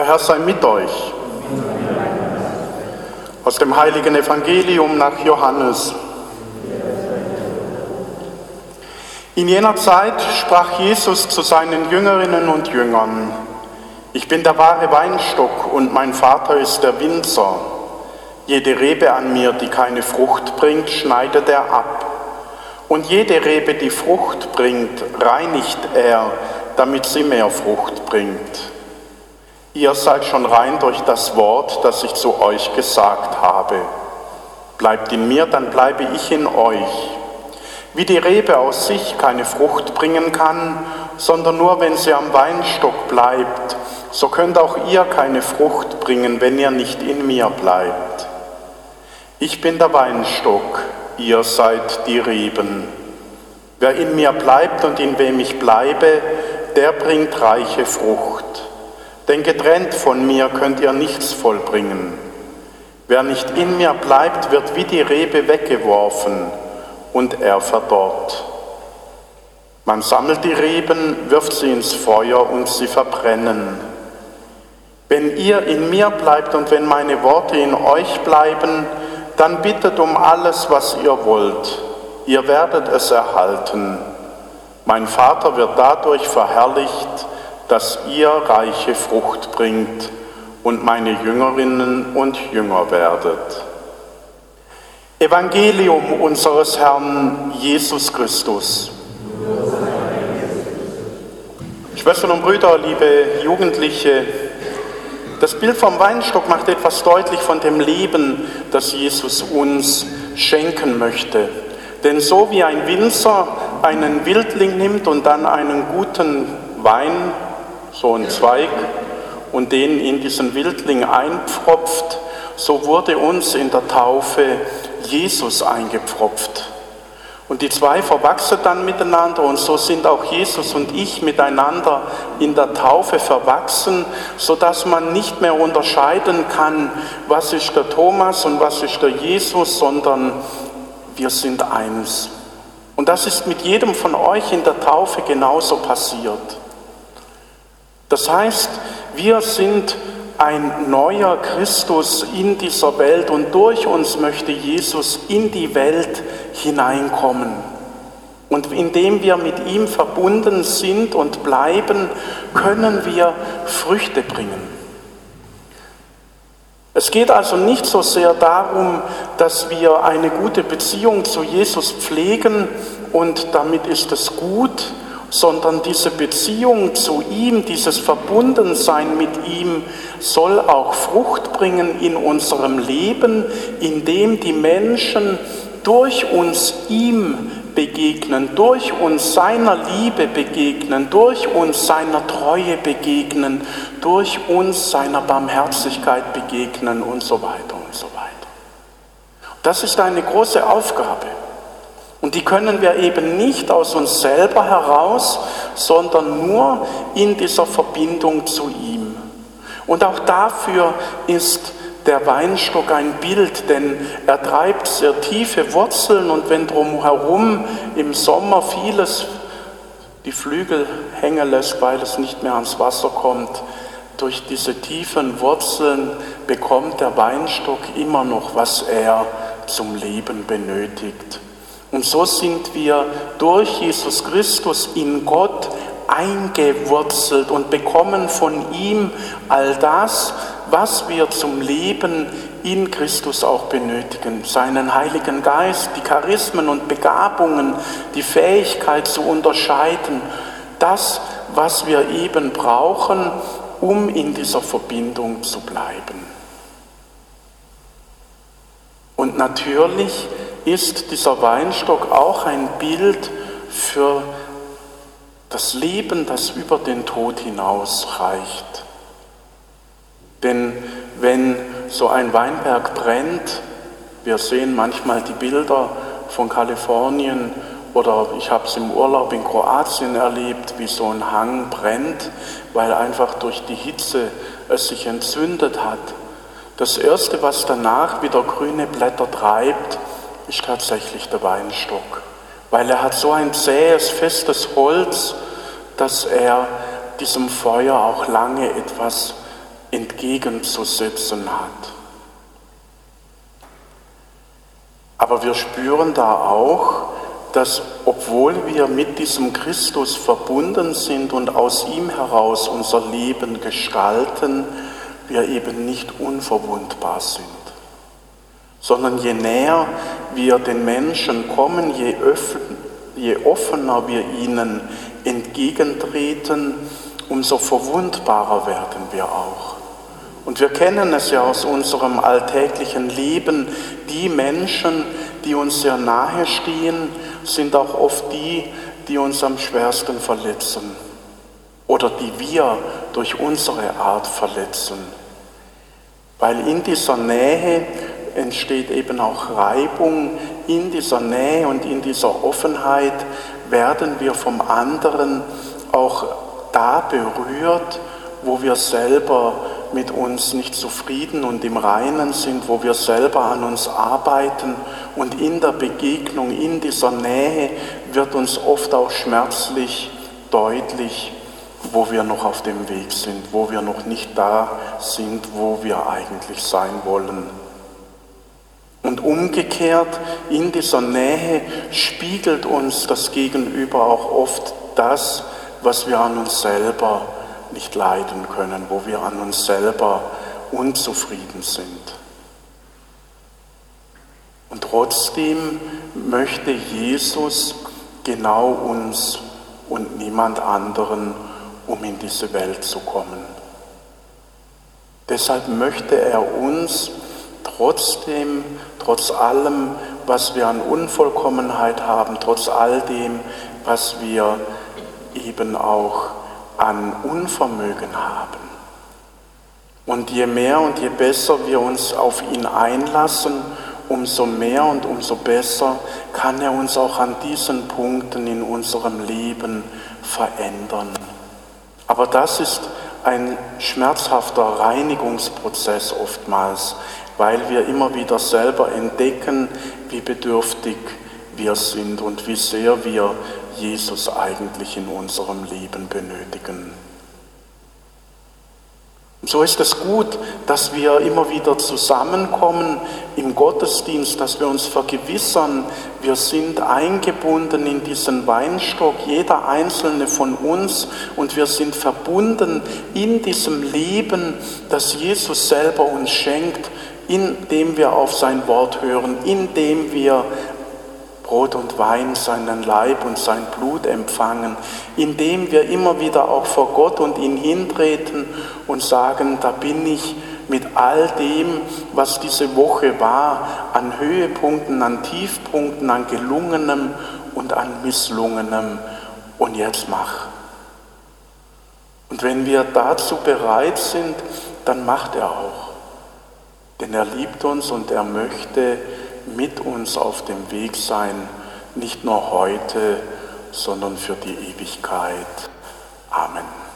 Der Herr sei mit euch. Aus dem heiligen Evangelium nach Johannes. In jener Zeit sprach Jesus zu seinen Jüngerinnen und Jüngern, ich bin der wahre Weinstock und mein Vater ist der Winzer. Jede Rebe an mir, die keine Frucht bringt, schneidet er ab. Und jede Rebe, die Frucht bringt, reinigt er, damit sie mehr Frucht bringt. Ihr seid schon rein durch das Wort, das ich zu euch gesagt habe. Bleibt in mir, dann bleibe ich in euch. Wie die Rebe aus sich keine Frucht bringen kann, sondern nur wenn sie am Weinstock bleibt, so könnt auch ihr keine Frucht bringen, wenn ihr nicht in mir bleibt. Ich bin der Weinstock, ihr seid die Reben. Wer in mir bleibt und in wem ich bleibe, der bringt reiche Frucht. Denn getrennt von mir könnt ihr nichts vollbringen. Wer nicht in mir bleibt, wird wie die Rebe weggeworfen und er verdorrt. Man sammelt die Reben, wirft sie ins Feuer und sie verbrennen. Wenn ihr in mir bleibt und wenn meine Worte in euch bleiben, dann bittet um alles, was ihr wollt. Ihr werdet es erhalten. Mein Vater wird dadurch verherrlicht, dass ihr reiche Frucht bringt und meine Jüngerinnen und Jünger werdet. Evangelium unseres Herrn Jesus Christus. Schwestern und Brüder, liebe Jugendliche, das Bild vom Weinstock macht etwas deutlich von dem Leben, das Jesus uns schenken möchte. Denn so wie ein Winzer einen Wildling nimmt und dann einen guten Wein so ein Zweig, und den in diesen Wildling einpfropft, so wurde uns in der Taufe Jesus eingepfropft. Und die zwei verwachsen dann miteinander und so sind auch Jesus und ich miteinander in der Taufe verwachsen, sodass man nicht mehr unterscheiden kann, was ist der Thomas und was ist der Jesus, sondern wir sind eins. Und das ist mit jedem von euch in der Taufe genauso passiert. Das heißt, wir sind ein neuer Christus in dieser Welt und durch uns möchte Jesus in die Welt hineinkommen. Und indem wir mit ihm verbunden sind und bleiben, können wir Früchte bringen. Es geht also nicht so sehr darum, dass wir eine gute Beziehung zu Jesus pflegen und damit ist es gut, sondern diese Beziehung zu ihm, dieses Verbundensein mit ihm soll auch Frucht bringen in unserem Leben, indem die Menschen durch uns ihm begegnen, durch uns seiner Liebe begegnen, durch uns seiner Treue begegnen, durch uns seiner Barmherzigkeit begegnen und so weiter und so weiter. Das ist eine große Aufgabe. Und die können wir eben nicht aus uns selber heraus, sondern nur in dieser Verbindung zu ihm. Und auch dafür ist der Weinstock ein Bild, denn er treibt sehr tiefe Wurzeln und wenn drumherum im Sommer vieles die Flügel hängen lässt, weil es nicht mehr ans Wasser kommt, durch diese tiefen Wurzeln bekommt der Weinstock immer noch, was er zum Leben benötigt. Und so sind wir durch Jesus Christus in Gott eingewurzelt und bekommen von ihm all das, was wir zum Leben in Christus auch benötigen. Seinen Heiligen Geist, die Charismen und Begabungen, die Fähigkeit zu unterscheiden, das, was wir eben brauchen, um in dieser Verbindung zu bleiben. Und natürlich ist dieser Weinstock auch ein Bild für das Leben, das über den Tod hinausreicht. Denn wenn so ein Weinberg brennt, wir sehen manchmal die Bilder von Kalifornien oder ich habe es im Urlaub in Kroatien erlebt, wie so ein Hang brennt, weil einfach durch die Hitze es sich entzündet hat. Das Erste, was danach wieder grüne Blätter treibt, ist tatsächlich der Weinstock, weil er hat so ein zähes, festes Holz, dass er diesem Feuer auch lange etwas entgegenzusetzen hat. Aber wir spüren da auch, dass obwohl wir mit diesem Christus verbunden sind und aus ihm heraus unser Leben gestalten, wir eben nicht unverwundbar sind, sondern je näher wir den Menschen kommen, je, je offener wir ihnen entgegentreten, umso verwundbarer werden wir auch. Und wir kennen es ja aus unserem alltäglichen Leben, die Menschen, die uns sehr nahe stehen, sind auch oft die, die uns am schwersten verletzen oder die wir durch unsere Art verletzen. Weil in dieser Nähe entsteht eben auch Reibung, in dieser Nähe und in dieser Offenheit werden wir vom anderen auch da berührt, wo wir selber mit uns nicht zufrieden und im Reinen sind, wo wir selber an uns arbeiten und in der Begegnung, in dieser Nähe wird uns oft auch schmerzlich deutlich, wo wir noch auf dem Weg sind, wo wir noch nicht da sind, wo wir eigentlich sein wollen. Und umgekehrt, in dieser Nähe spiegelt uns das Gegenüber auch oft das, was wir an uns selber nicht leiden können, wo wir an uns selber unzufrieden sind. Und trotzdem möchte Jesus genau uns und niemand anderen, um in diese Welt zu kommen. Deshalb möchte er uns trotzdem, trotz allem, was wir an Unvollkommenheit haben, trotz all dem, was wir eben auch an Unvermögen haben. Und je mehr und je besser wir uns auf ihn einlassen, umso mehr und umso besser kann er uns auch an diesen Punkten in unserem Leben verändern. Aber das ist ein schmerzhafter Reinigungsprozess oftmals, weil wir immer wieder selber entdecken, wie bedürftig wir sind und wie sehr wir Jesus eigentlich in unserem Leben benötigen. So ist es gut, dass wir immer wieder zusammenkommen im Gottesdienst, dass wir uns vergewissern, wir sind eingebunden in diesen Weinstock, jeder einzelne von uns, und wir sind verbunden in diesem Leben, das Jesus selber uns schenkt, indem wir auf sein Wort hören, indem wir Brot und Wein, seinen Leib und sein Blut empfangen, indem wir immer wieder auch vor Gott und ihn hintreten und sagen, da bin ich mit all dem, was diese Woche war, an Höhepunkten, an Tiefpunkten, an gelungenem und an misslungenem. Und jetzt mach. Und wenn wir dazu bereit sind, dann macht er auch. Denn er liebt uns und er möchte, mit uns auf dem Weg sein, nicht nur heute, sondern für die Ewigkeit. Amen.